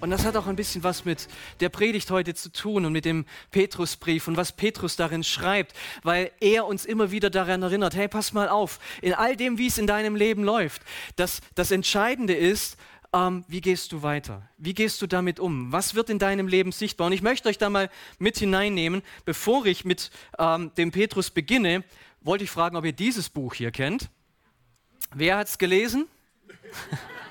Und das hat auch ein bisschen was mit der Predigt heute zu tun und mit dem Petrusbrief und was Petrus darin schreibt, weil er uns immer wieder daran erinnert, hey, pass mal auf, in all dem, wie es in deinem Leben läuft, das, das Entscheidende ist, ähm, wie gehst du weiter? Wie gehst du damit um? Was wird in deinem Leben sichtbar? Und ich möchte euch da mal mit hineinnehmen, bevor ich mit ähm, dem Petrus beginne, wollte ich fragen, ob ihr dieses Buch hier kennt. Wer hat es gelesen?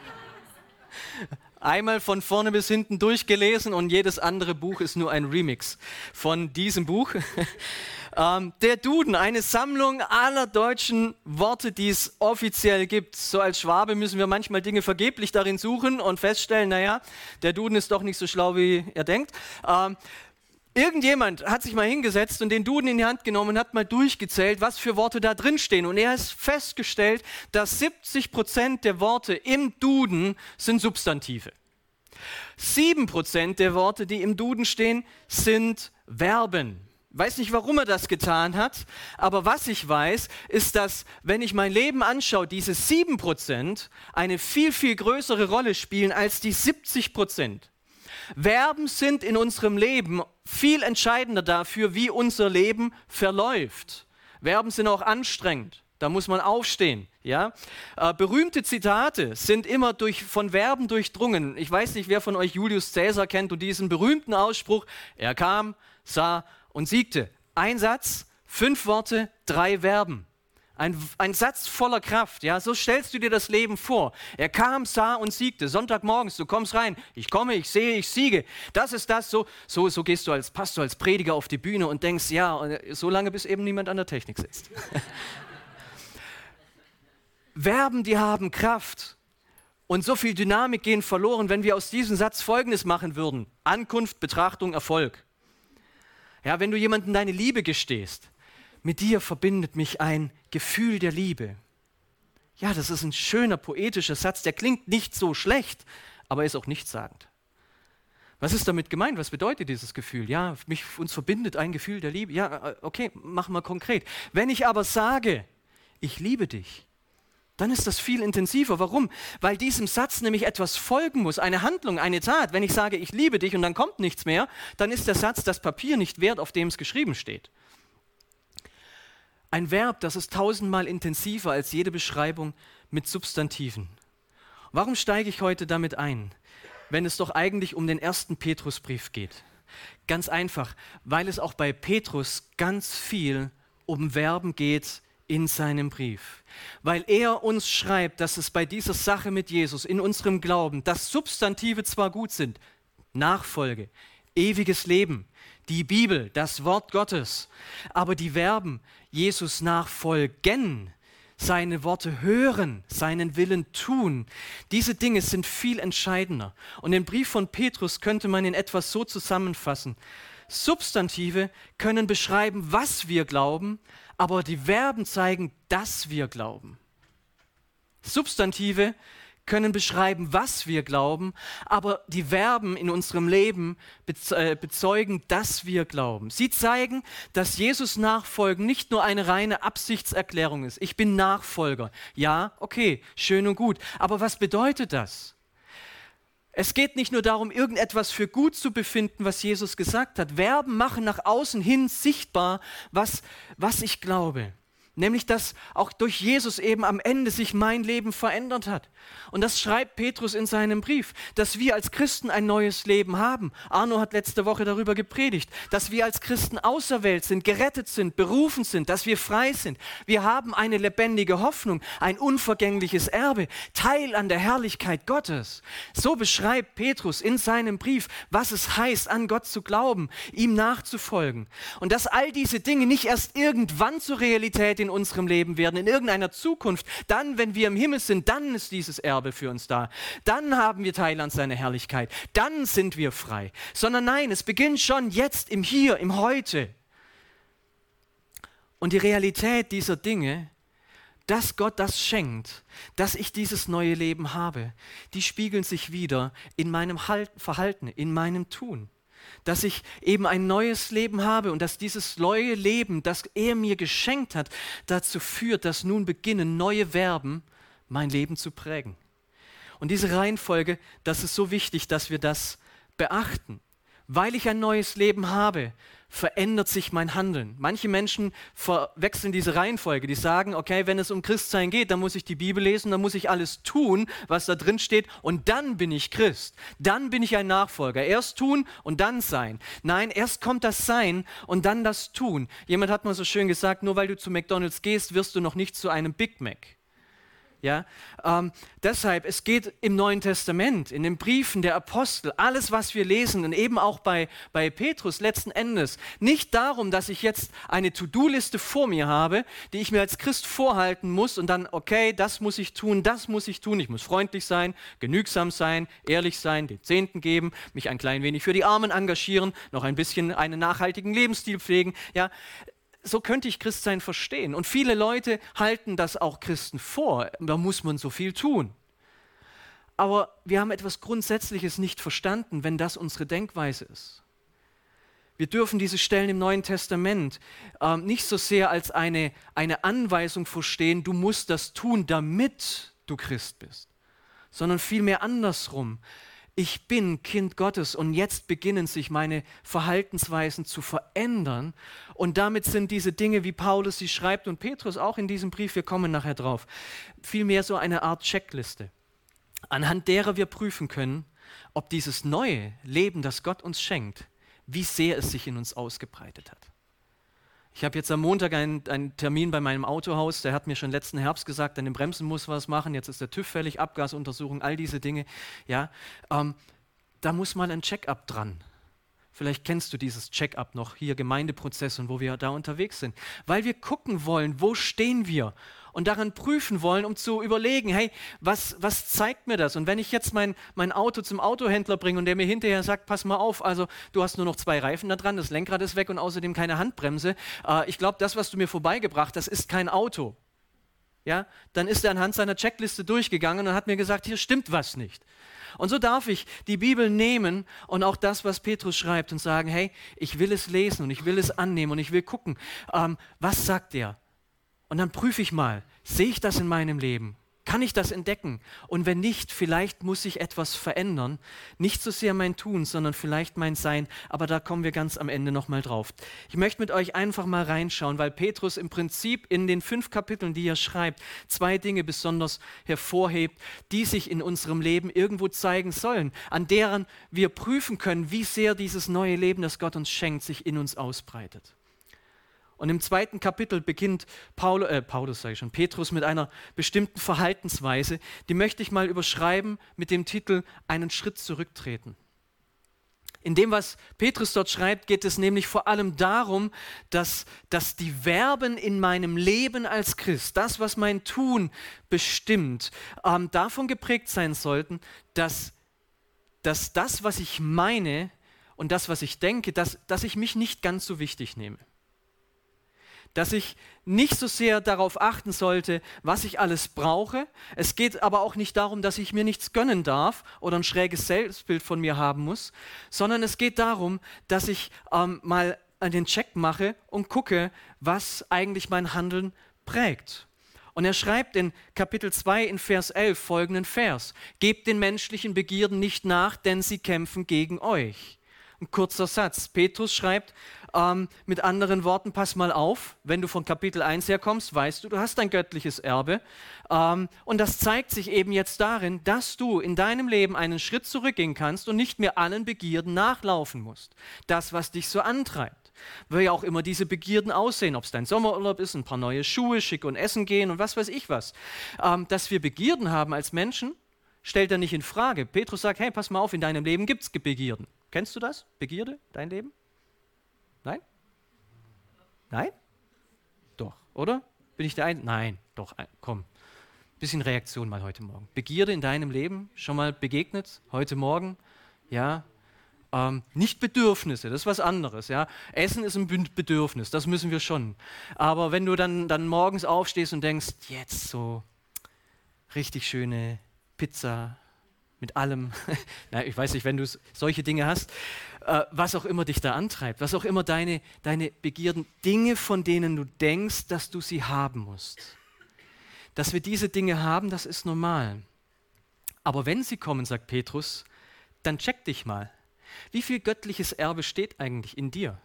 einmal von vorne bis hinten durchgelesen und jedes andere Buch ist nur ein Remix von diesem Buch. ähm, der Duden, eine Sammlung aller deutschen Worte, die es offiziell gibt. So als Schwabe müssen wir manchmal Dinge vergeblich darin suchen und feststellen, naja, der Duden ist doch nicht so schlau, wie er denkt. Ähm, Irgendjemand hat sich mal hingesetzt und den Duden in die Hand genommen und hat mal durchgezählt, was für Worte da drin stehen. Und er hat festgestellt, dass 70 Prozent der Worte im Duden sind Substantive. 7 Prozent der Worte, die im Duden stehen, sind Verben. Weiß nicht, warum er das getan hat, aber was ich weiß, ist, dass, wenn ich mein Leben anschaue, diese 7 Prozent eine viel, viel größere Rolle spielen als die 70 Prozent. Verben sind in unserem Leben viel entscheidender dafür, wie unser Leben verläuft. Verben sind auch anstrengend. Da muss man aufstehen. Ja? Äh, berühmte Zitate sind immer durch, von Verben durchdrungen. Ich weiß nicht, wer von euch Julius Caesar kennt und diesen berühmten Ausspruch, er kam, sah und siegte. Ein Satz, fünf Worte, drei Verben. Ein, ein Satz voller Kraft, ja, so stellst du dir das Leben vor. Er kam, sah und siegte. Sonntagmorgens, du kommst rein, ich komme, ich sehe, ich siege. Das ist das, so, so, so gehst du als Pastor, als Prediger auf die Bühne und denkst, ja, so lange, bis eben niemand an der Technik sitzt. Verben, die haben Kraft. Und so viel Dynamik gehen verloren, wenn wir aus diesem Satz Folgendes machen würden. Ankunft, Betrachtung, Erfolg. Ja, wenn du jemandem deine Liebe gestehst, mit dir verbindet mich ein Gefühl der Liebe. Ja, das ist ein schöner poetischer Satz, der klingt nicht so schlecht, aber ist auch nichtssagend. Was ist damit gemeint? Was bedeutet dieses Gefühl? Ja, mich, uns verbindet ein Gefühl der Liebe. Ja, äh, okay, machen wir konkret. Wenn ich aber sage, ich liebe dich, dann ist das viel intensiver. Warum? Weil diesem Satz nämlich etwas folgen muss, eine Handlung, eine Tat. Wenn ich sage, ich liebe dich und dann kommt nichts mehr, dann ist der Satz das Papier nicht wert, auf dem es geschrieben steht. Ein Verb, das ist tausendmal intensiver als jede Beschreibung mit Substantiven. Warum steige ich heute damit ein, wenn es doch eigentlich um den ersten Petrusbrief geht? Ganz einfach, weil es auch bei Petrus ganz viel um Verben geht in seinem Brief. Weil er uns schreibt, dass es bei dieser Sache mit Jesus, in unserem Glauben, dass Substantive zwar gut sind, Nachfolge, ewiges Leben, die Bibel, das Wort Gottes, aber die Verben Jesus nachfolgen, seine Worte hören, seinen Willen tun. Diese Dinge sind viel entscheidender. Und den Brief von Petrus könnte man in etwas so zusammenfassen. Substantive können beschreiben, was wir glauben, aber die Verben zeigen, dass wir glauben. Substantive können beschreiben, was wir glauben, aber die Verben in unserem Leben äh, bezeugen, dass wir glauben. Sie zeigen, dass Jesus Nachfolgen nicht nur eine reine Absichtserklärung ist. Ich bin Nachfolger. Ja, okay, schön und gut. Aber was bedeutet das? Es geht nicht nur darum, irgendetwas für gut zu befinden, was Jesus gesagt hat. Verben machen nach außen hin sichtbar, was, was ich glaube. Nämlich, dass auch durch Jesus eben am Ende sich mein Leben verändert hat. Und das schreibt Petrus in seinem Brief, dass wir als Christen ein neues Leben haben. Arno hat letzte Woche darüber gepredigt, dass wir als Christen auserwählt sind, gerettet sind, berufen sind, dass wir frei sind. Wir haben eine lebendige Hoffnung, ein unvergängliches Erbe, Teil an der Herrlichkeit Gottes. So beschreibt Petrus in seinem Brief, was es heißt, an Gott zu glauben, ihm nachzufolgen. Und dass all diese Dinge nicht erst irgendwann zur Realität in in unserem Leben werden, in irgendeiner Zukunft. Dann, wenn wir im Himmel sind, dann ist dieses Erbe für uns da. Dann haben wir Teil an seiner Herrlichkeit. Dann sind wir frei. Sondern nein, es beginnt schon jetzt im Hier, im Heute. Und die Realität dieser Dinge, dass Gott das schenkt, dass ich dieses neue Leben habe, die spiegeln sich wieder in meinem Verhalten, in meinem Tun. Dass ich eben ein neues Leben habe und dass dieses neue Leben, das er mir geschenkt hat, dazu führt, dass nun beginnen neue Verben mein Leben zu prägen. Und diese Reihenfolge, das ist so wichtig, dass wir das beachten. Weil ich ein neues Leben habe, verändert sich mein Handeln. Manche Menschen verwechseln diese Reihenfolge. Die sagen, okay, wenn es um Christsein geht, dann muss ich die Bibel lesen, dann muss ich alles tun, was da drin steht, und dann bin ich Christ. Dann bin ich ein Nachfolger. Erst tun und dann sein. Nein, erst kommt das Sein und dann das Tun. Jemand hat mal so schön gesagt, nur weil du zu McDonald's gehst, wirst du noch nicht zu einem Big Mac. Ja? Ähm, deshalb, es geht im Neuen Testament, in den Briefen der Apostel, alles, was wir lesen und eben auch bei, bei Petrus letzten Endes, nicht darum, dass ich jetzt eine To-Do-Liste vor mir habe, die ich mir als Christ vorhalten muss und dann, okay, das muss ich tun, das muss ich tun, ich muss freundlich sein, genügsam sein, ehrlich sein, den Zehnten geben, mich ein klein wenig für die Armen engagieren, noch ein bisschen einen nachhaltigen Lebensstil pflegen. Ja? So könnte ich Christsein verstehen. Und viele Leute halten das auch Christen vor. Da muss man so viel tun. Aber wir haben etwas Grundsätzliches nicht verstanden, wenn das unsere Denkweise ist. Wir dürfen diese Stellen im Neuen Testament äh, nicht so sehr als eine, eine Anweisung verstehen, du musst das tun, damit du Christ bist, sondern vielmehr andersrum ich bin Kind Gottes und jetzt beginnen sich meine Verhaltensweisen zu verändern. Und damit sind diese Dinge, wie Paulus sie schreibt und Petrus auch in diesem Brief, wir kommen nachher drauf, vielmehr so eine Art Checkliste, anhand derer wir prüfen können, ob dieses neue Leben, das Gott uns schenkt, wie sehr es sich in uns ausgebreitet hat. Ich habe jetzt am Montag einen, einen, Termin bei meinem Autohaus. Der hat mir schon letzten Herbst gesagt, an den Bremsen muss was machen. Jetzt ist der TÜV fällig, Abgasuntersuchung, all diese Dinge. Ja, ähm, da muss mal ein Check-up dran. Vielleicht kennst du dieses Check-up noch, hier Gemeindeprozess und wo wir da unterwegs sind. Weil wir gucken wollen, wo stehen wir und daran prüfen wollen, um zu überlegen, hey, was, was zeigt mir das? Und wenn ich jetzt mein, mein Auto zum Autohändler bringe und der mir hinterher sagt, pass mal auf, also du hast nur noch zwei Reifen da dran, das Lenkrad ist weg und außerdem keine Handbremse, äh, ich glaube, das, was du mir vorbeigebracht hast, ist kein Auto. Ja, dann ist er anhand seiner Checkliste durchgegangen und hat mir gesagt, hier stimmt was nicht. Und so darf ich die Bibel nehmen und auch das, was Petrus schreibt und sagen, hey, ich will es lesen und ich will es annehmen und ich will gucken, ähm, was sagt er? Und dann prüfe ich mal, sehe ich das in meinem Leben? Kann ich das entdecken? Und wenn nicht, vielleicht muss ich etwas verändern. Nicht so sehr mein Tun, sondern vielleicht mein Sein. Aber da kommen wir ganz am Ende nochmal drauf. Ich möchte mit euch einfach mal reinschauen, weil Petrus im Prinzip in den fünf Kapiteln, die er schreibt, zwei Dinge besonders hervorhebt, die sich in unserem Leben irgendwo zeigen sollen, an deren wir prüfen können, wie sehr dieses neue Leben, das Gott uns schenkt, sich in uns ausbreitet. Und im zweiten Kapitel beginnt Paul, äh, Paulus, sage ich schon, Petrus mit einer bestimmten Verhaltensweise, die möchte ich mal überschreiben mit dem Titel Einen Schritt zurücktreten. In dem, was Petrus dort schreibt, geht es nämlich vor allem darum, dass, dass die Verben in meinem Leben als Christ, das, was mein Tun bestimmt, ähm, davon geprägt sein sollten, dass, dass das, was ich meine und das, was ich denke, dass, dass ich mich nicht ganz so wichtig nehme dass ich nicht so sehr darauf achten sollte, was ich alles brauche. Es geht aber auch nicht darum, dass ich mir nichts gönnen darf oder ein schräges Selbstbild von mir haben muss, sondern es geht darum, dass ich ähm, mal den Check mache und gucke, was eigentlich mein Handeln prägt. Und er schreibt in Kapitel 2 in Vers 11 folgenden Vers. Gebt den menschlichen Begierden nicht nach, denn sie kämpfen gegen euch. Ein kurzer Satz. Petrus schreibt, ähm, mit anderen Worten, pass mal auf, wenn du von Kapitel 1 herkommst, weißt du, du hast ein göttliches Erbe. Ähm, und das zeigt sich eben jetzt darin, dass du in deinem Leben einen Schritt zurückgehen kannst und nicht mehr allen Begierden nachlaufen musst. Das, was dich so antreibt. Wie auch immer diese Begierden aussehen, ob es dein Sommerurlaub ist, ein paar neue Schuhe, schick und essen gehen und was weiß ich was. Ähm, dass wir Begierden haben als Menschen, stellt er nicht in Frage. Petrus sagt, hey, pass mal auf, in deinem Leben gibt es Begierden. Kennst du das? Begierde, dein Leben? Nein? Nein? Doch, oder? Bin ich der Einzige? Nein, doch, komm. Bisschen Reaktion mal heute Morgen. Begierde in deinem Leben schon mal begegnet, heute Morgen? Ja, ähm, nicht Bedürfnisse, das ist was anderes. Ja? Essen ist ein Bedürfnis, das müssen wir schon. Aber wenn du dann, dann morgens aufstehst und denkst, jetzt so richtig schöne Pizza mit allem, na, ich weiß nicht, wenn du solche Dinge hast, äh, was auch immer dich da antreibt, was auch immer deine, deine Begierden, Dinge, von denen du denkst, dass du sie haben musst. Dass wir diese Dinge haben, das ist normal. Aber wenn sie kommen, sagt Petrus, dann check dich mal. Wie viel göttliches Erbe steht eigentlich in dir?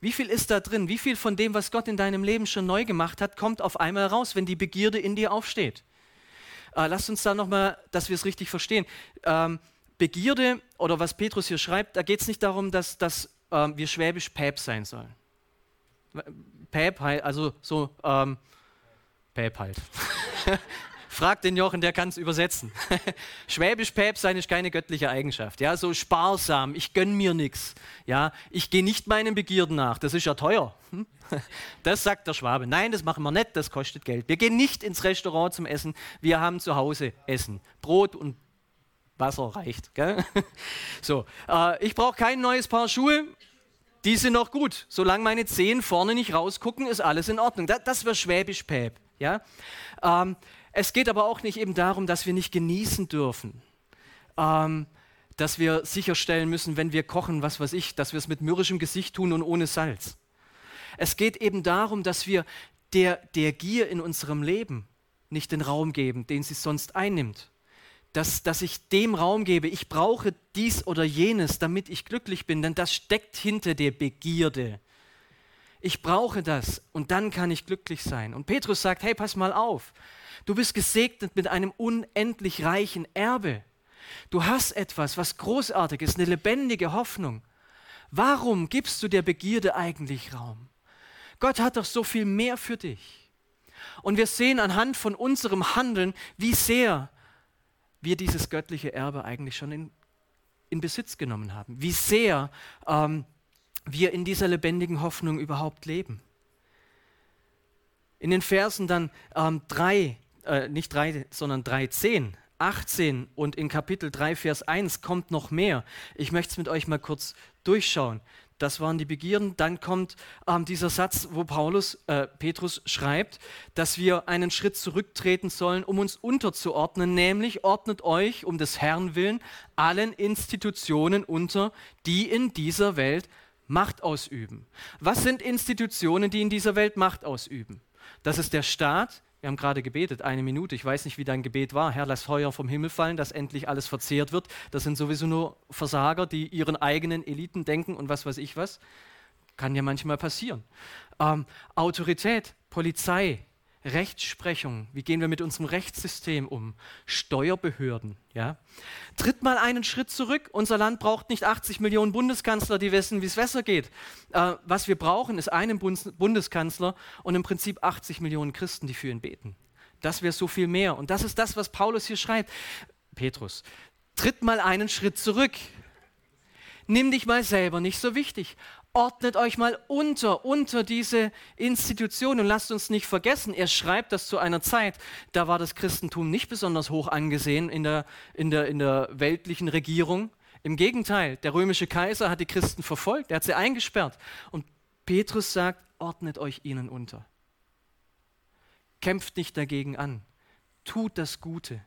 Wie viel ist da drin? Wie viel von dem, was Gott in deinem Leben schon neu gemacht hat, kommt auf einmal raus, wenn die Begierde in dir aufsteht? Äh, lasst uns da nochmal, dass wir es richtig verstehen. Ähm, Begierde oder was Petrus hier schreibt, da geht es nicht darum, dass, dass ähm, wir schwäbisch Päp sein sollen. Päp, also so ähm, Päp halt. Frag den Jochen, der kann es übersetzen. Schwäbisch Päpst sein ist keine göttliche Eigenschaft. Ja, so sparsam, ich gönn mir nichts. Ja, ich gehe nicht meinen Begierden nach, das ist ja teuer. Hm? Das sagt der Schwabe. Nein, das machen wir nicht, das kostet Geld. Wir gehen nicht ins Restaurant zum Essen, wir haben zu Hause Essen. Brot und Wasser reicht. Gell? So, äh, ich brauche kein neues Paar Schuhe. Die sind noch gut. Solange meine Zehen vorne nicht rausgucken, ist alles in Ordnung. Das, das wäre schwäbisch Päp. Ja? Ähm, es geht aber auch nicht eben darum, dass wir nicht genießen dürfen. Ähm, dass wir sicherstellen müssen, wenn wir kochen, was weiß ich, dass wir es mit mürrischem Gesicht tun und ohne Salz. Es geht eben darum, dass wir der, der Gier in unserem Leben nicht den Raum geben, den sie sonst einnimmt. Dass, dass ich dem Raum gebe, ich brauche dies oder jenes, damit ich glücklich bin, denn das steckt hinter der Begierde. Ich brauche das und dann kann ich glücklich sein. Und Petrus sagt, hey, pass mal auf, Du bist gesegnet mit einem unendlich reichen Erbe. Du hast etwas, was großartig ist, eine lebendige Hoffnung. Warum gibst du der Begierde eigentlich Raum? Gott hat doch so viel mehr für dich. Und wir sehen anhand von unserem Handeln, wie sehr wir dieses göttliche Erbe eigentlich schon in, in Besitz genommen haben. Wie sehr ähm, wir in dieser lebendigen Hoffnung überhaupt leben. In den Versen dann ähm, 3 äh, nicht 3, sondern 13, 18 und in Kapitel 3, Vers 1 kommt noch mehr. Ich möchte es mit euch mal kurz durchschauen. Das waren die Begierden. Dann kommt ähm, dieser Satz, wo Paulus, äh, Petrus schreibt, dass wir einen Schritt zurücktreten sollen, um uns unterzuordnen, nämlich ordnet euch um des Herrn willen allen Institutionen unter, die in dieser Welt Macht ausüben. Was sind Institutionen, die in dieser Welt Macht ausüben? Das ist der Staat, wir haben gerade gebetet, eine Minute. Ich weiß nicht, wie dein Gebet war. Herr, lass Feuer vom Himmel fallen, dass endlich alles verzehrt wird. Das sind sowieso nur Versager, die ihren eigenen Eliten denken und was weiß ich was. Kann ja manchmal passieren. Ähm, Autorität, Polizei, Rechtsprechung, wie gehen wir mit unserem Rechtssystem um, Steuerbehörden. Ja? Tritt mal einen Schritt zurück. Unser Land braucht nicht 80 Millionen Bundeskanzler, die wissen, wie es besser geht. Äh, was wir brauchen, ist einen Bundeskanzler und im Prinzip 80 Millionen Christen, die für ihn beten. Das wäre so viel mehr. Und das ist das, was Paulus hier schreibt. Petrus, tritt mal einen Schritt zurück. Nimm dich mal selber nicht so wichtig ordnet euch mal unter, unter diese Institution und lasst uns nicht vergessen, er schreibt das zu einer Zeit, da war das Christentum nicht besonders hoch angesehen in der, in der, in der weltlichen Regierung. Im Gegenteil, der römische Kaiser hat die Christen verfolgt, er hat sie eingesperrt. Und Petrus sagt, ordnet euch ihnen unter. Kämpft nicht dagegen an, tut das Gute.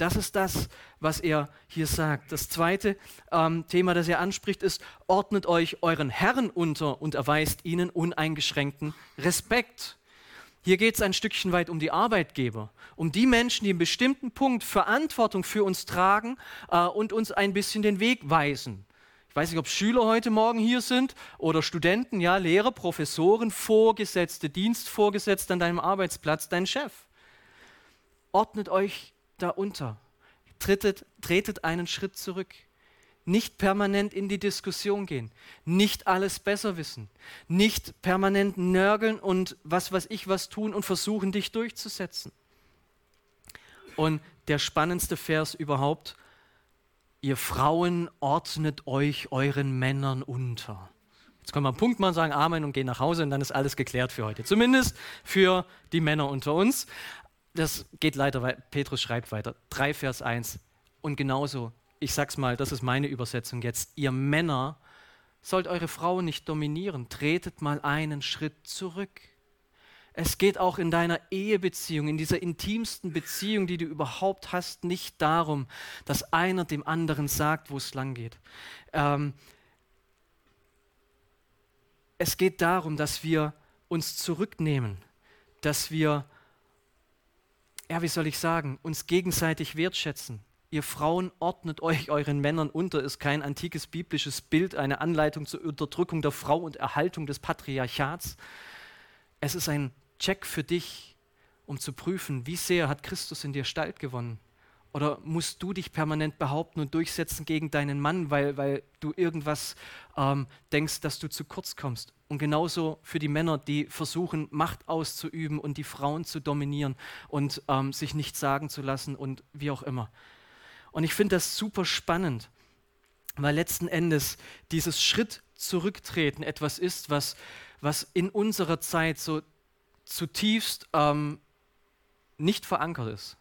Das ist das, was er hier sagt. Das zweite ähm, Thema, das er anspricht, ist, ordnet euch euren Herren unter und erweist ihnen uneingeschränkten Respekt. Hier geht es ein Stückchen weit um die Arbeitgeber, um die Menschen, die in bestimmten Punkt Verantwortung für uns tragen äh, und uns ein bisschen den Weg weisen. Ich weiß nicht, ob Schüler heute Morgen hier sind oder Studenten, ja, Lehrer, Professoren, Vorgesetzte, Dienstvorgesetzte an deinem Arbeitsplatz, dein Chef. Ordnet euch darunter. Tretet, tretet einen Schritt zurück. Nicht permanent in die Diskussion gehen. Nicht alles besser wissen. Nicht permanent nörgeln und was weiß ich was tun und versuchen, dich durchzusetzen. Und der spannendste Vers überhaupt, ihr Frauen ordnet euch euren Männern unter. Jetzt können wir einen Punkt machen, sagen Amen und gehen nach Hause und dann ist alles geklärt für heute. Zumindest für die Männer unter uns. Das geht leider, weil Petrus schreibt weiter. 3 Vers 1. Und genauso, ich sag's mal, das ist meine Übersetzung jetzt. Ihr Männer sollt eure Frauen nicht dominieren. Tretet mal einen Schritt zurück. Es geht auch in deiner Ehebeziehung, in dieser intimsten Beziehung, die du überhaupt hast, nicht darum, dass einer dem anderen sagt, wo es lang geht. Ähm, es geht darum, dass wir uns zurücknehmen, dass wir, ja, wie soll ich sagen, uns gegenseitig wertschätzen. Ihr Frauen ordnet euch euren Männern unter, ist kein antikes biblisches Bild, eine Anleitung zur Unterdrückung der Frau und Erhaltung des Patriarchats. Es ist ein Check für dich, um zu prüfen, wie sehr hat Christus in dir Stalt gewonnen. Oder musst du dich permanent behaupten und durchsetzen gegen deinen Mann, weil, weil du irgendwas ähm, denkst, dass du zu kurz kommst? Und genauso für die Männer, die versuchen, Macht auszuüben und die Frauen zu dominieren und ähm, sich nichts sagen zu lassen und wie auch immer. Und ich finde das super spannend, weil letzten Endes dieses Schritt zurücktreten etwas ist, was, was in unserer Zeit so zutiefst ähm, nicht verankert ist.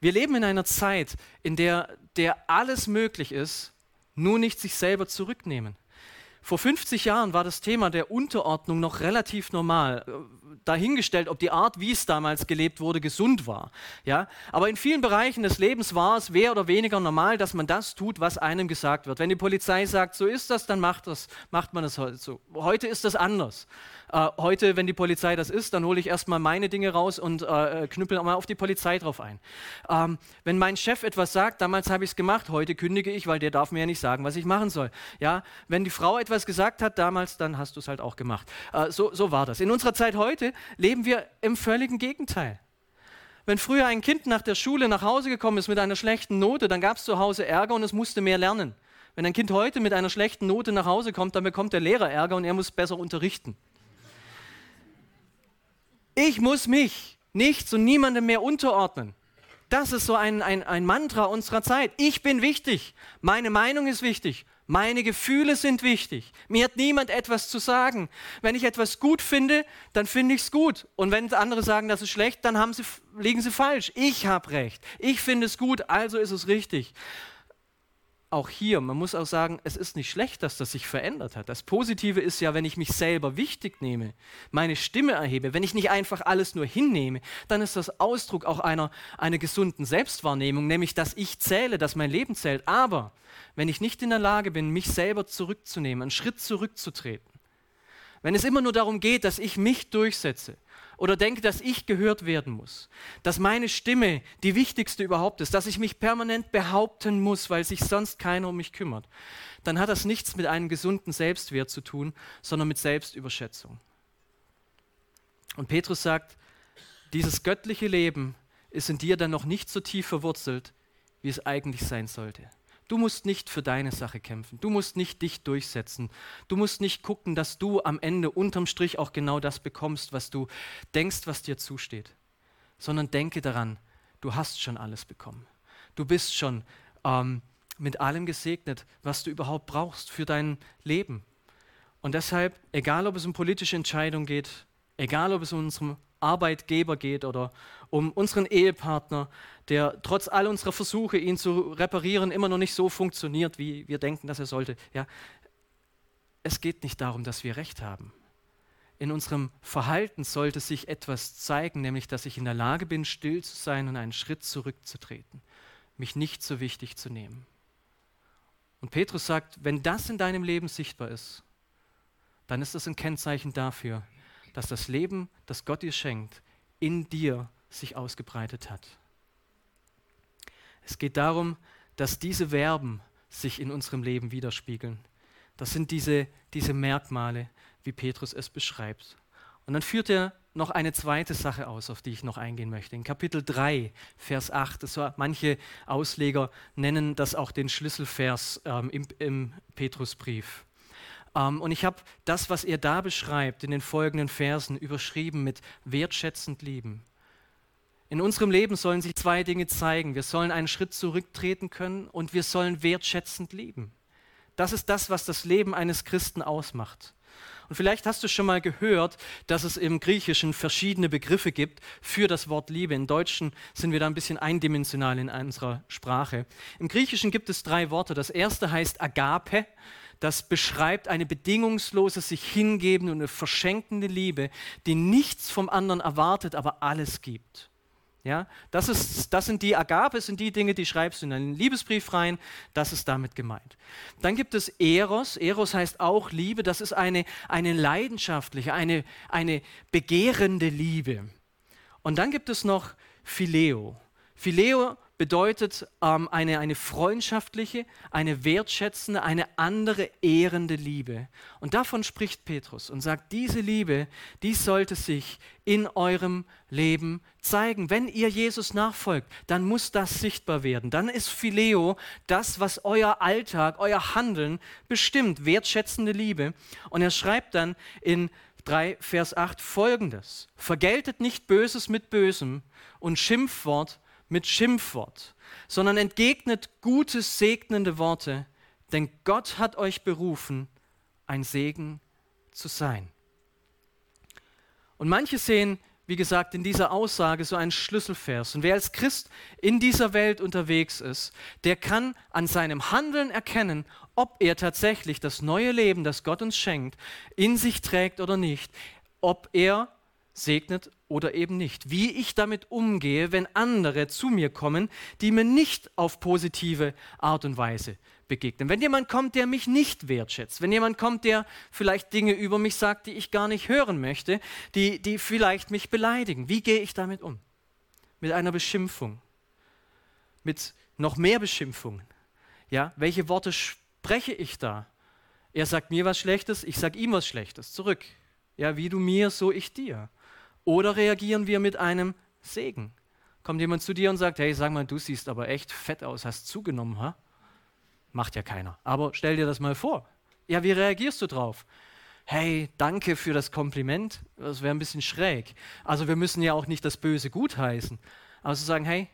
Wir leben in einer Zeit, in der, der alles möglich ist, nur nicht sich selber zurücknehmen. Vor 50 Jahren war das Thema der Unterordnung noch relativ normal. Dahingestellt, ob die Art, wie es damals gelebt wurde, gesund war. Ja? Aber in vielen Bereichen des Lebens war es mehr oder weniger normal, dass man das tut, was einem gesagt wird. Wenn die Polizei sagt, so ist das, dann macht, das, macht man das heute so. Heute ist das anders. Äh, heute, wenn die Polizei das ist, dann hole ich erstmal meine Dinge raus und äh, knüppel mal auf die Polizei drauf ein. Ähm, wenn mein Chef etwas sagt, damals habe ich es gemacht, heute kündige ich, weil der darf mir ja nicht sagen, was ich machen soll. Ja? Wenn die Frau etwas gesagt hat damals, dann hast du es halt auch gemacht. Äh, so, so war das. In unserer Zeit heute leben wir im völligen Gegenteil. Wenn früher ein Kind nach der Schule nach Hause gekommen ist mit einer schlechten Note, dann gab es zu Hause Ärger und es musste mehr lernen. Wenn ein Kind heute mit einer schlechten Note nach Hause kommt, dann bekommt der Lehrer Ärger und er muss besser unterrichten. Ich muss mich nichts und niemandem mehr unterordnen. Das ist so ein, ein, ein Mantra unserer Zeit. Ich bin wichtig. Meine Meinung ist wichtig. Meine Gefühle sind wichtig. Mir hat niemand etwas zu sagen. Wenn ich etwas gut finde, dann finde ich es gut. Und wenn andere sagen, das ist schlecht, dann sie, liegen sie falsch. Ich habe recht. Ich finde es gut, also ist es richtig auch hier, man muss auch sagen, es ist nicht schlecht, dass das sich verändert hat. Das Positive ist ja, wenn ich mich selber wichtig nehme, meine Stimme erhebe, wenn ich nicht einfach alles nur hinnehme, dann ist das Ausdruck auch einer, einer gesunden Selbstwahrnehmung, nämlich dass ich zähle, dass mein Leben zählt. Aber wenn ich nicht in der Lage bin, mich selber zurückzunehmen, einen Schritt zurückzutreten, wenn es immer nur darum geht, dass ich mich durchsetze, oder denke, dass ich gehört werden muss, dass meine Stimme die wichtigste überhaupt ist, dass ich mich permanent behaupten muss, weil sich sonst keiner um mich kümmert, dann hat das nichts mit einem gesunden Selbstwert zu tun, sondern mit Selbstüberschätzung. Und Petrus sagt, dieses göttliche Leben ist in dir dann noch nicht so tief verwurzelt, wie es eigentlich sein sollte. Du musst nicht für deine Sache kämpfen. Du musst nicht dich durchsetzen. Du musst nicht gucken, dass du am Ende unterm Strich auch genau das bekommst, was du denkst, was dir zusteht. Sondern denke daran, du hast schon alles bekommen. Du bist schon ähm, mit allem gesegnet, was du überhaupt brauchst für dein Leben. Und deshalb, egal ob es um politische Entscheidungen geht, egal ob es um unseren Arbeitgeber geht oder um unseren Ehepartner, der trotz all unserer Versuche, ihn zu reparieren, immer noch nicht so funktioniert, wie wir denken, dass er sollte. Ja, es geht nicht darum, dass wir Recht haben. In unserem Verhalten sollte sich etwas zeigen, nämlich dass ich in der Lage bin, still zu sein und einen Schritt zurückzutreten, mich nicht so wichtig zu nehmen. Und Petrus sagt, wenn das in deinem Leben sichtbar ist, dann ist das ein Kennzeichen dafür, dass das Leben, das Gott dir schenkt, in dir sich ausgebreitet hat. Es geht darum, dass diese Verben sich in unserem Leben widerspiegeln. Das sind diese, diese Merkmale, wie Petrus es beschreibt. Und dann führt er noch eine zweite Sache aus, auf die ich noch eingehen möchte. In Kapitel 3, Vers 8, das manche Ausleger nennen das auch den Schlüsselvers ähm, im, im Petrusbrief. Ähm, und ich habe das, was er da beschreibt, in den folgenden Versen überschrieben mit wertschätzend lieben. In unserem Leben sollen sich zwei Dinge zeigen. Wir sollen einen Schritt zurücktreten können und wir sollen wertschätzend lieben. Das ist das, was das Leben eines Christen ausmacht. Und vielleicht hast du schon mal gehört, dass es im Griechischen verschiedene Begriffe gibt für das Wort Liebe. Im Deutschen sind wir da ein bisschen eindimensional in unserer Sprache. Im Griechischen gibt es drei Worte. Das erste heißt Agape. Das beschreibt eine bedingungslose, sich hingebende und eine verschenkende Liebe, die nichts vom anderen erwartet, aber alles gibt. Ja, das, ist, das sind die Agape, sind die Dinge, die schreibst du in einen Liebesbrief rein. Das ist damit gemeint. Dann gibt es Eros. Eros heißt auch Liebe. Das ist eine, eine leidenschaftliche, eine, eine begehrende Liebe. Und dann gibt es noch Phileo. Phileo bedeutet ähm, eine, eine freundschaftliche, eine wertschätzende, eine andere ehrende Liebe. Und davon spricht Petrus und sagt, diese Liebe, die sollte sich in eurem Leben zeigen. Wenn ihr Jesus nachfolgt, dann muss das sichtbar werden. Dann ist Phileo das, was euer Alltag, euer Handeln bestimmt, wertschätzende Liebe. Und er schreibt dann in 3, Vers 8 folgendes. Vergeltet nicht Böses mit Bösem und Schimpfwort mit Schimpfwort, sondern entgegnet gute, segnende Worte, denn Gott hat euch berufen, ein Segen zu sein. Und manche sehen, wie gesagt, in dieser Aussage so einen Schlüsselvers. Und wer als Christ in dieser Welt unterwegs ist, der kann an seinem Handeln erkennen, ob er tatsächlich das neue Leben, das Gott uns schenkt, in sich trägt oder nicht, ob er segnet oder eben nicht. Wie ich damit umgehe, wenn andere zu mir kommen, die mir nicht auf positive Art und Weise begegnen. Wenn jemand kommt, der mich nicht wertschätzt, wenn jemand kommt, der vielleicht Dinge über mich sagt, die ich gar nicht hören möchte, die, die vielleicht mich beleidigen. Wie gehe ich damit um? Mit einer Beschimpfung, mit noch mehr Beschimpfungen. Ja, welche Worte spreche ich da? Er sagt mir was Schlechtes, ich sage ihm was Schlechtes zurück. Ja, wie du mir, so ich dir. Oder reagieren wir mit einem Segen? Kommt jemand zu dir und sagt, hey, sag mal, du siehst aber echt fett aus, hast zugenommen, ha? Macht ja keiner. Aber stell dir das mal vor. Ja, wie reagierst du drauf? Hey, danke für das Kompliment. Das wäre ein bisschen schräg. Also wir müssen ja auch nicht das Böse gutheißen. Aber zu sagen, hey,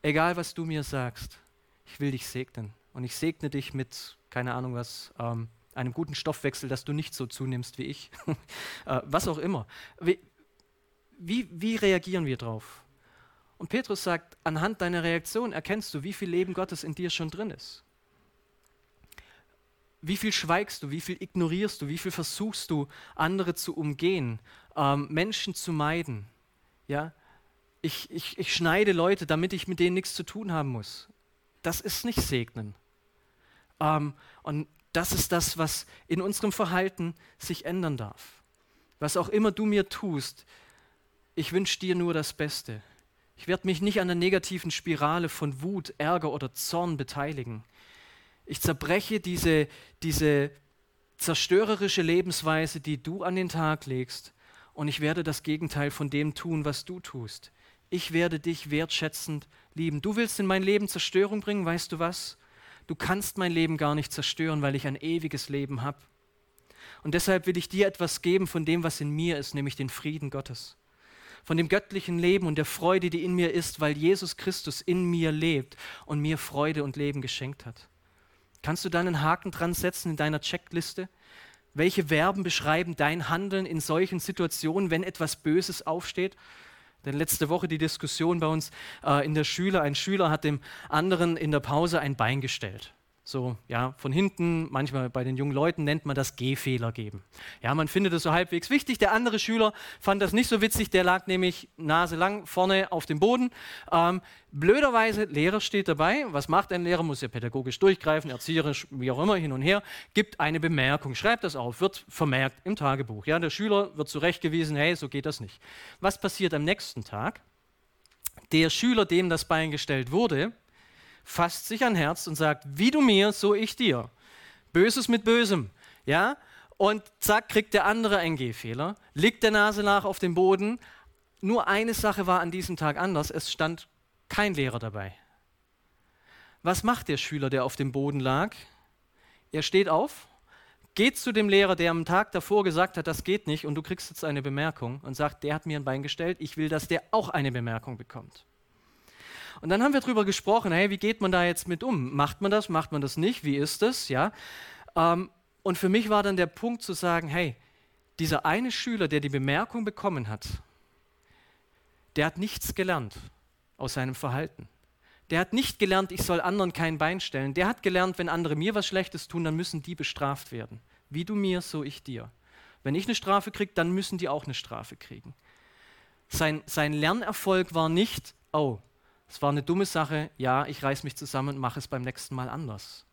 egal was du mir sagst, ich will dich segnen. Und ich segne dich mit, keine Ahnung was, ähm, einem guten Stoffwechsel, dass du nicht so zunimmst wie ich. äh, was auch immer. Wie, wie, wie reagieren wir drauf? Und Petrus sagt, anhand deiner Reaktion erkennst du, wie viel Leben Gottes in dir schon drin ist. Wie viel schweigst du, wie viel ignorierst du, wie viel versuchst du, andere zu umgehen, ähm, Menschen zu meiden. Ja? Ich, ich, ich schneide Leute, damit ich mit denen nichts zu tun haben muss. Das ist nicht segnen. Ähm, und das ist das, was in unserem Verhalten sich ändern darf. Was auch immer du mir tust, ich wünsche dir nur das Beste. Ich werde mich nicht an der negativen Spirale von Wut, Ärger oder Zorn beteiligen. Ich zerbreche diese, diese zerstörerische Lebensweise, die du an den Tag legst, und ich werde das Gegenteil von dem tun, was du tust. Ich werde dich wertschätzend lieben. Du willst in mein Leben Zerstörung bringen, weißt du was? Du kannst mein Leben gar nicht zerstören, weil ich ein ewiges Leben habe. Und deshalb will ich dir etwas geben von dem, was in mir ist, nämlich den Frieden Gottes von dem göttlichen Leben und der Freude, die in mir ist, weil Jesus Christus in mir lebt und mir Freude und Leben geschenkt hat. Kannst du da einen Haken dran setzen in deiner Checkliste? Welche Verben beschreiben dein Handeln in solchen Situationen, wenn etwas Böses aufsteht? Denn letzte Woche die Diskussion bei uns äh, in der Schüler, ein Schüler hat dem anderen in der Pause ein Bein gestellt so ja, von hinten, manchmal bei den jungen Leuten nennt man das Gehfehler geben. Ja, man findet es so halbwegs wichtig. Der andere Schüler fand das nicht so witzig, der lag nämlich naselang vorne auf dem Boden. Ähm, blöderweise, Lehrer steht dabei. Was macht ein Lehrer? Muss ja pädagogisch durchgreifen, erzieherisch, wie auch immer, hin und her. Gibt eine Bemerkung, schreibt das auf, wird vermerkt im Tagebuch. Ja, der Schüler wird zurechtgewiesen, hey, so geht das nicht. Was passiert am nächsten Tag? Der Schüler, dem das Bein gestellt wurde, fasst sich ein Herz und sagt, wie du mir, so ich dir. Böses mit Bösem. Ja? Und zack, kriegt der andere einen Gehfehler, liegt der Nase nach auf dem Boden. Nur eine Sache war an diesem Tag anders, es stand kein Lehrer dabei. Was macht der Schüler, der auf dem Boden lag? Er steht auf, geht zu dem Lehrer, der am Tag davor gesagt hat, das geht nicht und du kriegst jetzt eine Bemerkung und sagt, der hat mir ein Bein gestellt, ich will, dass der auch eine Bemerkung bekommt. Und dann haben wir darüber gesprochen, hey, wie geht man da jetzt mit um? Macht man das, macht man das nicht? Wie ist das? Ja? Ähm, Und für mich war dann der Punkt zu sagen, hey, dieser eine Schüler, der die Bemerkung bekommen hat, der hat nichts gelernt aus seinem Verhalten. Der hat nicht gelernt, ich soll anderen kein Bein stellen. Der hat gelernt, wenn andere mir was Schlechtes tun, dann müssen die bestraft werden. Wie du mir, so ich dir. Wenn ich eine Strafe kriege, dann müssen die auch eine Strafe kriegen. Sein, sein Lernerfolg war nicht, oh, es war eine dumme Sache, ja, ich reiß mich zusammen und mache es beim nächsten Mal anders.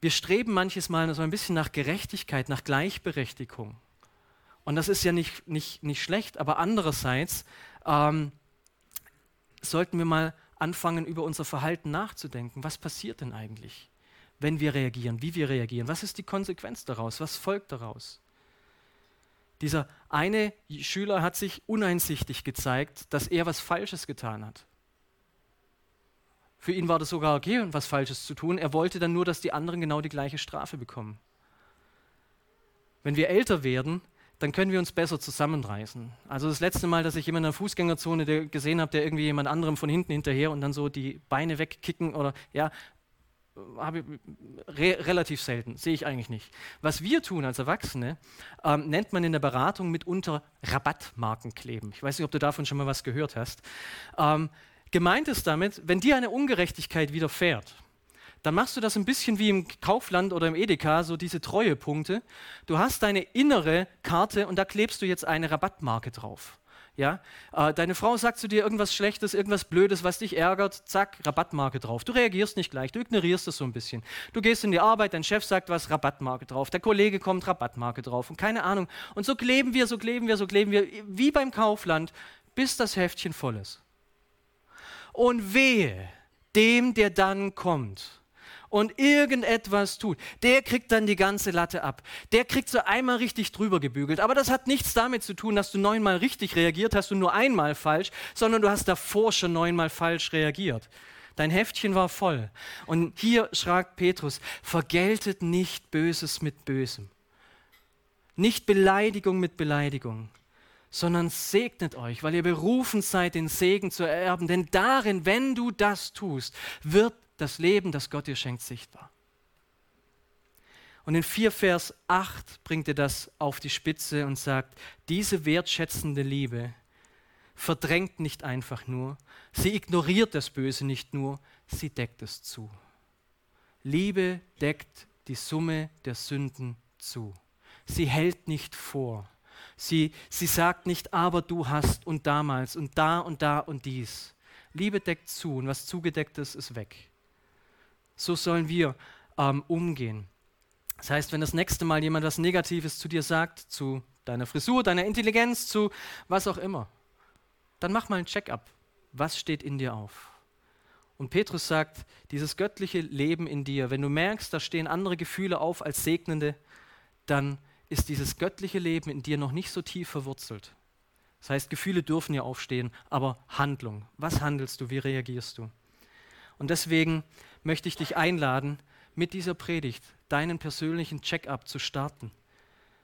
Wir streben manches Mal so ein bisschen nach Gerechtigkeit, nach Gleichberechtigung. Und das ist ja nicht, nicht, nicht schlecht, aber andererseits ähm, sollten wir mal anfangen, über unser Verhalten nachzudenken. Was passiert denn eigentlich, wenn wir reagieren, wie wir reagieren? Was ist die Konsequenz daraus? Was folgt daraus? Dieser eine Schüler hat sich uneinsichtig gezeigt, dass er was Falsches getan hat. Für ihn war das sogar okay, was Falsches zu tun. Er wollte dann nur, dass die anderen genau die gleiche Strafe bekommen. Wenn wir älter werden, dann können wir uns besser zusammenreißen. Also das letzte Mal, dass ich jemanden in der Fußgängerzone gesehen habe, der irgendwie jemand anderem von hinten hinterher und dann so die Beine wegkicken oder ja, habe re relativ selten, sehe ich eigentlich nicht. Was wir tun als Erwachsene, ähm, nennt man in der Beratung mitunter Rabattmarken kleben. Ich weiß nicht, ob du davon schon mal was gehört hast. Ähm, gemeint ist damit, wenn dir eine Ungerechtigkeit widerfährt, dann machst du das ein bisschen wie im Kaufland oder im Edeka, so diese Treuepunkte. Du hast deine innere Karte und da klebst du jetzt eine Rabattmarke drauf. Ja? Äh, deine Frau sagt zu dir irgendwas Schlechtes, irgendwas Blödes, was dich ärgert, zack, Rabattmarke drauf. Du reagierst nicht gleich, du ignorierst das so ein bisschen. Du gehst in die Arbeit, dein Chef sagt was, Rabattmarke drauf. Der Kollege kommt, Rabattmarke drauf und keine Ahnung. Und so kleben wir, so kleben wir, so kleben wir, wie beim Kaufland, bis das Heftchen voll ist. Und wehe dem, der dann kommt und irgendetwas tut, der kriegt dann die ganze Latte ab. Der kriegt so einmal richtig drüber gebügelt. Aber das hat nichts damit zu tun, dass du neunmal richtig reagiert hast und nur einmal falsch, sondern du hast davor schon neunmal falsch reagiert. Dein Heftchen war voll. Und hier schragt Petrus, vergeltet nicht Böses mit Bösem. Nicht Beleidigung mit Beleidigung, sondern segnet euch, weil ihr berufen seid, den Segen zu ererben. Denn darin, wenn du das tust, wird das Leben, das Gott dir schenkt, sichtbar. Und in 4 Vers 8 bringt er das auf die Spitze und sagt, diese wertschätzende Liebe verdrängt nicht einfach nur, sie ignoriert das Böse nicht nur, sie deckt es zu. Liebe deckt die Summe der Sünden zu. Sie hält nicht vor. Sie, sie sagt nicht, aber du hast und damals und da und da und dies. Liebe deckt zu und was zugedeckt ist, ist weg. So sollen wir ähm, umgehen. Das heißt, wenn das nächste Mal jemand was Negatives zu dir sagt, zu deiner Frisur, deiner Intelligenz, zu was auch immer, dann mach mal ein Check-up. Was steht in dir auf? Und Petrus sagt, dieses göttliche Leben in dir, wenn du merkst, da stehen andere Gefühle auf als segnende, dann ist dieses göttliche Leben in dir noch nicht so tief verwurzelt. Das heißt, Gefühle dürfen ja aufstehen, aber Handlung. Was handelst du? Wie reagierst du? Und deswegen möchte ich dich einladen, mit dieser Predigt deinen persönlichen Check-up zu starten.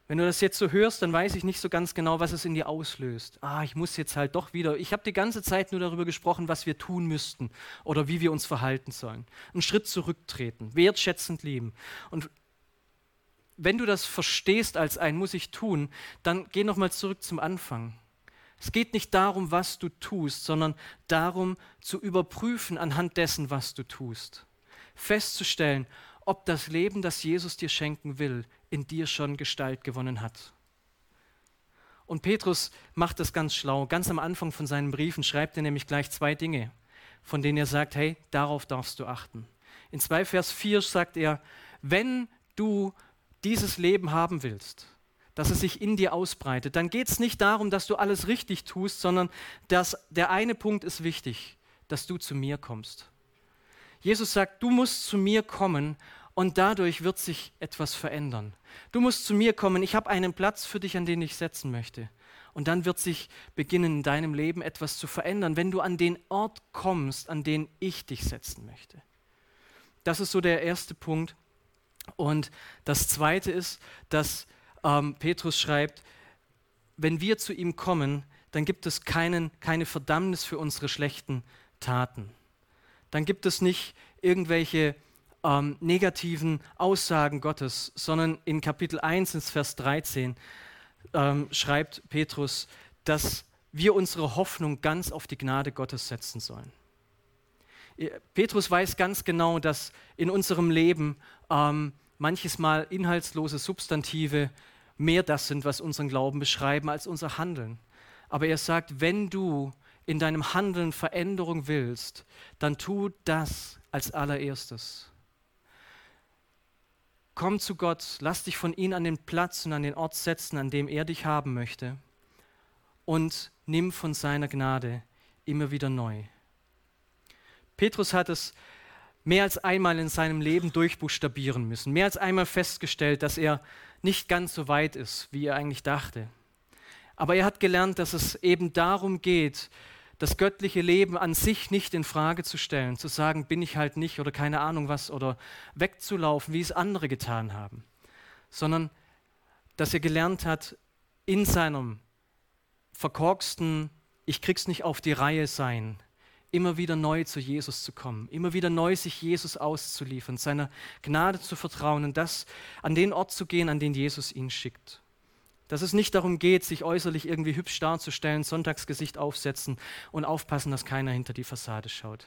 Wenn du das jetzt so hörst, dann weiß ich nicht so ganz genau, was es in dir auslöst. Ah, ich muss jetzt halt doch wieder. Ich habe die ganze Zeit nur darüber gesprochen, was wir tun müssten oder wie wir uns verhalten sollen. Einen Schritt zurücktreten, wertschätzend lieben. Und wenn du das verstehst als ein muss ich tun, dann geh nochmal zurück zum Anfang. Es geht nicht darum, was du tust, sondern darum zu überprüfen anhand dessen, was du tust. Festzustellen, ob das Leben, das Jesus dir schenken will, in dir schon Gestalt gewonnen hat. Und Petrus macht das ganz schlau. Ganz am Anfang von seinen Briefen schreibt er nämlich gleich zwei Dinge, von denen er sagt, hey, darauf darfst du achten. In 2 Vers 4 sagt er, wenn du dieses Leben haben willst, dass es sich in dir ausbreitet, dann geht es nicht darum, dass du alles richtig tust, sondern dass der eine Punkt ist wichtig, dass du zu mir kommst. Jesus sagt, du musst zu mir kommen und dadurch wird sich etwas verändern. Du musst zu mir kommen, ich habe einen Platz für dich, an den ich setzen möchte. Und dann wird sich beginnen in deinem Leben etwas zu verändern, wenn du an den Ort kommst, an den ich dich setzen möchte. Das ist so der erste Punkt. Und das zweite ist, dass ähm, Petrus schreibt, wenn wir zu ihm kommen, dann gibt es keinen, keine Verdammnis für unsere schlechten Taten. Dann gibt es nicht irgendwelche ähm, negativen Aussagen Gottes, sondern in Kapitel 1, ins Vers 13, ähm, schreibt Petrus, dass wir unsere Hoffnung ganz auf die Gnade Gottes setzen sollen. Petrus weiß ganz genau, dass in unserem Leben ähm, manches Mal inhaltslose Substantive mehr das sind, was unseren Glauben beschreiben, als unser Handeln. Aber er sagt, wenn du in deinem Handeln Veränderung willst, dann tu das als allererstes. Komm zu Gott, lass dich von ihm an den Platz und an den Ort setzen, an dem er dich haben möchte und nimm von seiner Gnade immer wieder neu. Petrus hat es mehr als einmal in seinem Leben durchbuchstabieren müssen, mehr als einmal festgestellt, dass er nicht ganz so weit ist, wie er eigentlich dachte. Aber er hat gelernt, dass es eben darum geht, das göttliche Leben an sich nicht in Frage zu stellen, zu sagen, bin ich halt nicht oder keine Ahnung was oder wegzulaufen, wie es andere getan haben, sondern dass er gelernt hat, in seinem verkorksten, ich krieg's nicht auf die Reihe sein, immer wieder neu zu Jesus zu kommen, immer wieder neu sich Jesus auszuliefern, seiner Gnade zu vertrauen und das an den Ort zu gehen, an den Jesus ihn schickt. Dass es nicht darum geht, sich äußerlich irgendwie hübsch darzustellen, Sonntagsgesicht aufsetzen und aufpassen, dass keiner hinter die Fassade schaut.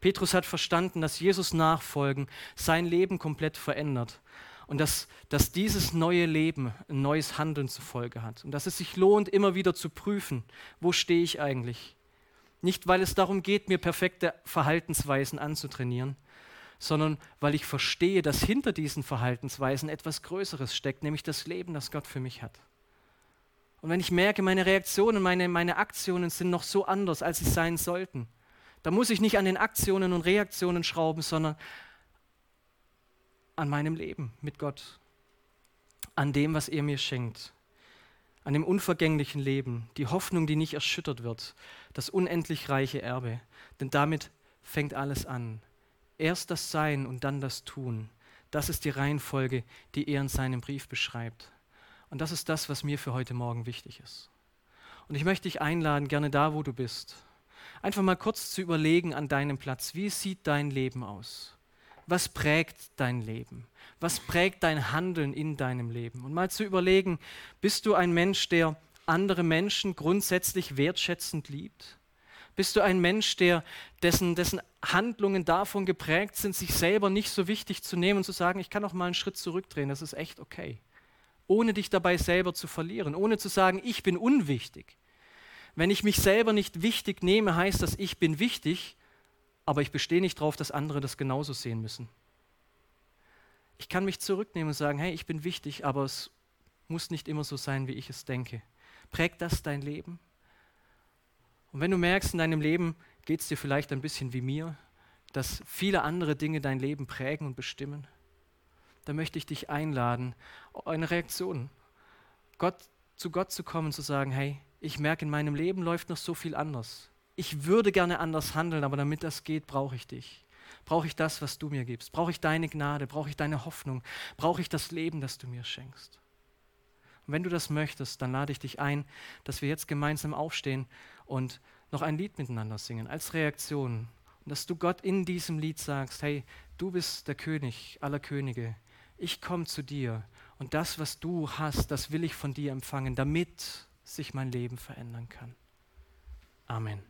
Petrus hat verstanden, dass Jesus nachfolgen sein Leben komplett verändert und dass, dass dieses neue Leben ein neues Handeln zur Folge hat und dass es sich lohnt, immer wieder zu prüfen, wo stehe ich eigentlich? Nicht, weil es darum geht, mir perfekte Verhaltensweisen anzutrainieren, sondern weil ich verstehe, dass hinter diesen Verhaltensweisen etwas Größeres steckt, nämlich das Leben, das Gott für mich hat. Und wenn ich merke, meine Reaktionen, meine, meine Aktionen sind noch so anders, als sie sein sollten, dann muss ich nicht an den Aktionen und Reaktionen schrauben, sondern an meinem Leben mit Gott, an dem, was er mir schenkt, an dem unvergänglichen Leben, die Hoffnung, die nicht erschüttert wird, das unendlich reiche Erbe. Denn damit fängt alles an. Erst das Sein und dann das Tun. Das ist die Reihenfolge, die er in seinem Brief beschreibt. Und das ist das, was mir für heute Morgen wichtig ist. Und ich möchte dich einladen, gerne da, wo du bist, einfach mal kurz zu überlegen an deinem Platz, wie sieht dein Leben aus? Was prägt dein Leben? Was prägt dein Handeln in deinem Leben? Und mal zu überlegen, bist du ein Mensch, der andere Menschen grundsätzlich wertschätzend liebt? Bist du ein Mensch, der, dessen, dessen Handlungen davon geprägt sind, sich selber nicht so wichtig zu nehmen und zu sagen, ich kann auch mal einen Schritt zurückdrehen, das ist echt okay. Ohne dich dabei selber zu verlieren, ohne zu sagen, ich bin unwichtig. Wenn ich mich selber nicht wichtig nehme, heißt das, ich bin wichtig, aber ich bestehe nicht darauf, dass andere das genauso sehen müssen. Ich kann mich zurücknehmen und sagen, hey, ich bin wichtig, aber es muss nicht immer so sein, wie ich es denke. Prägt das dein Leben? Und wenn du merkst, in deinem Leben geht es dir vielleicht ein bisschen wie mir, dass viele andere Dinge dein Leben prägen und bestimmen, dann möchte ich dich einladen, eine Reaktion, Gott, zu Gott zu kommen und zu sagen, hey, ich merke, in meinem Leben läuft noch so viel anders. Ich würde gerne anders handeln, aber damit das geht, brauche ich dich. Brauche ich das, was du mir gibst? Brauche ich deine Gnade? Brauche ich deine Hoffnung? Brauche ich das Leben, das du mir schenkst? Und wenn du das möchtest, dann lade ich dich ein, dass wir jetzt gemeinsam aufstehen und noch ein Lied miteinander singen als Reaktion. Und dass du Gott in diesem Lied sagst, hey, du bist der König aller Könige. Ich komme zu dir und das, was du hast, das will ich von dir empfangen, damit sich mein Leben verändern kann. Amen.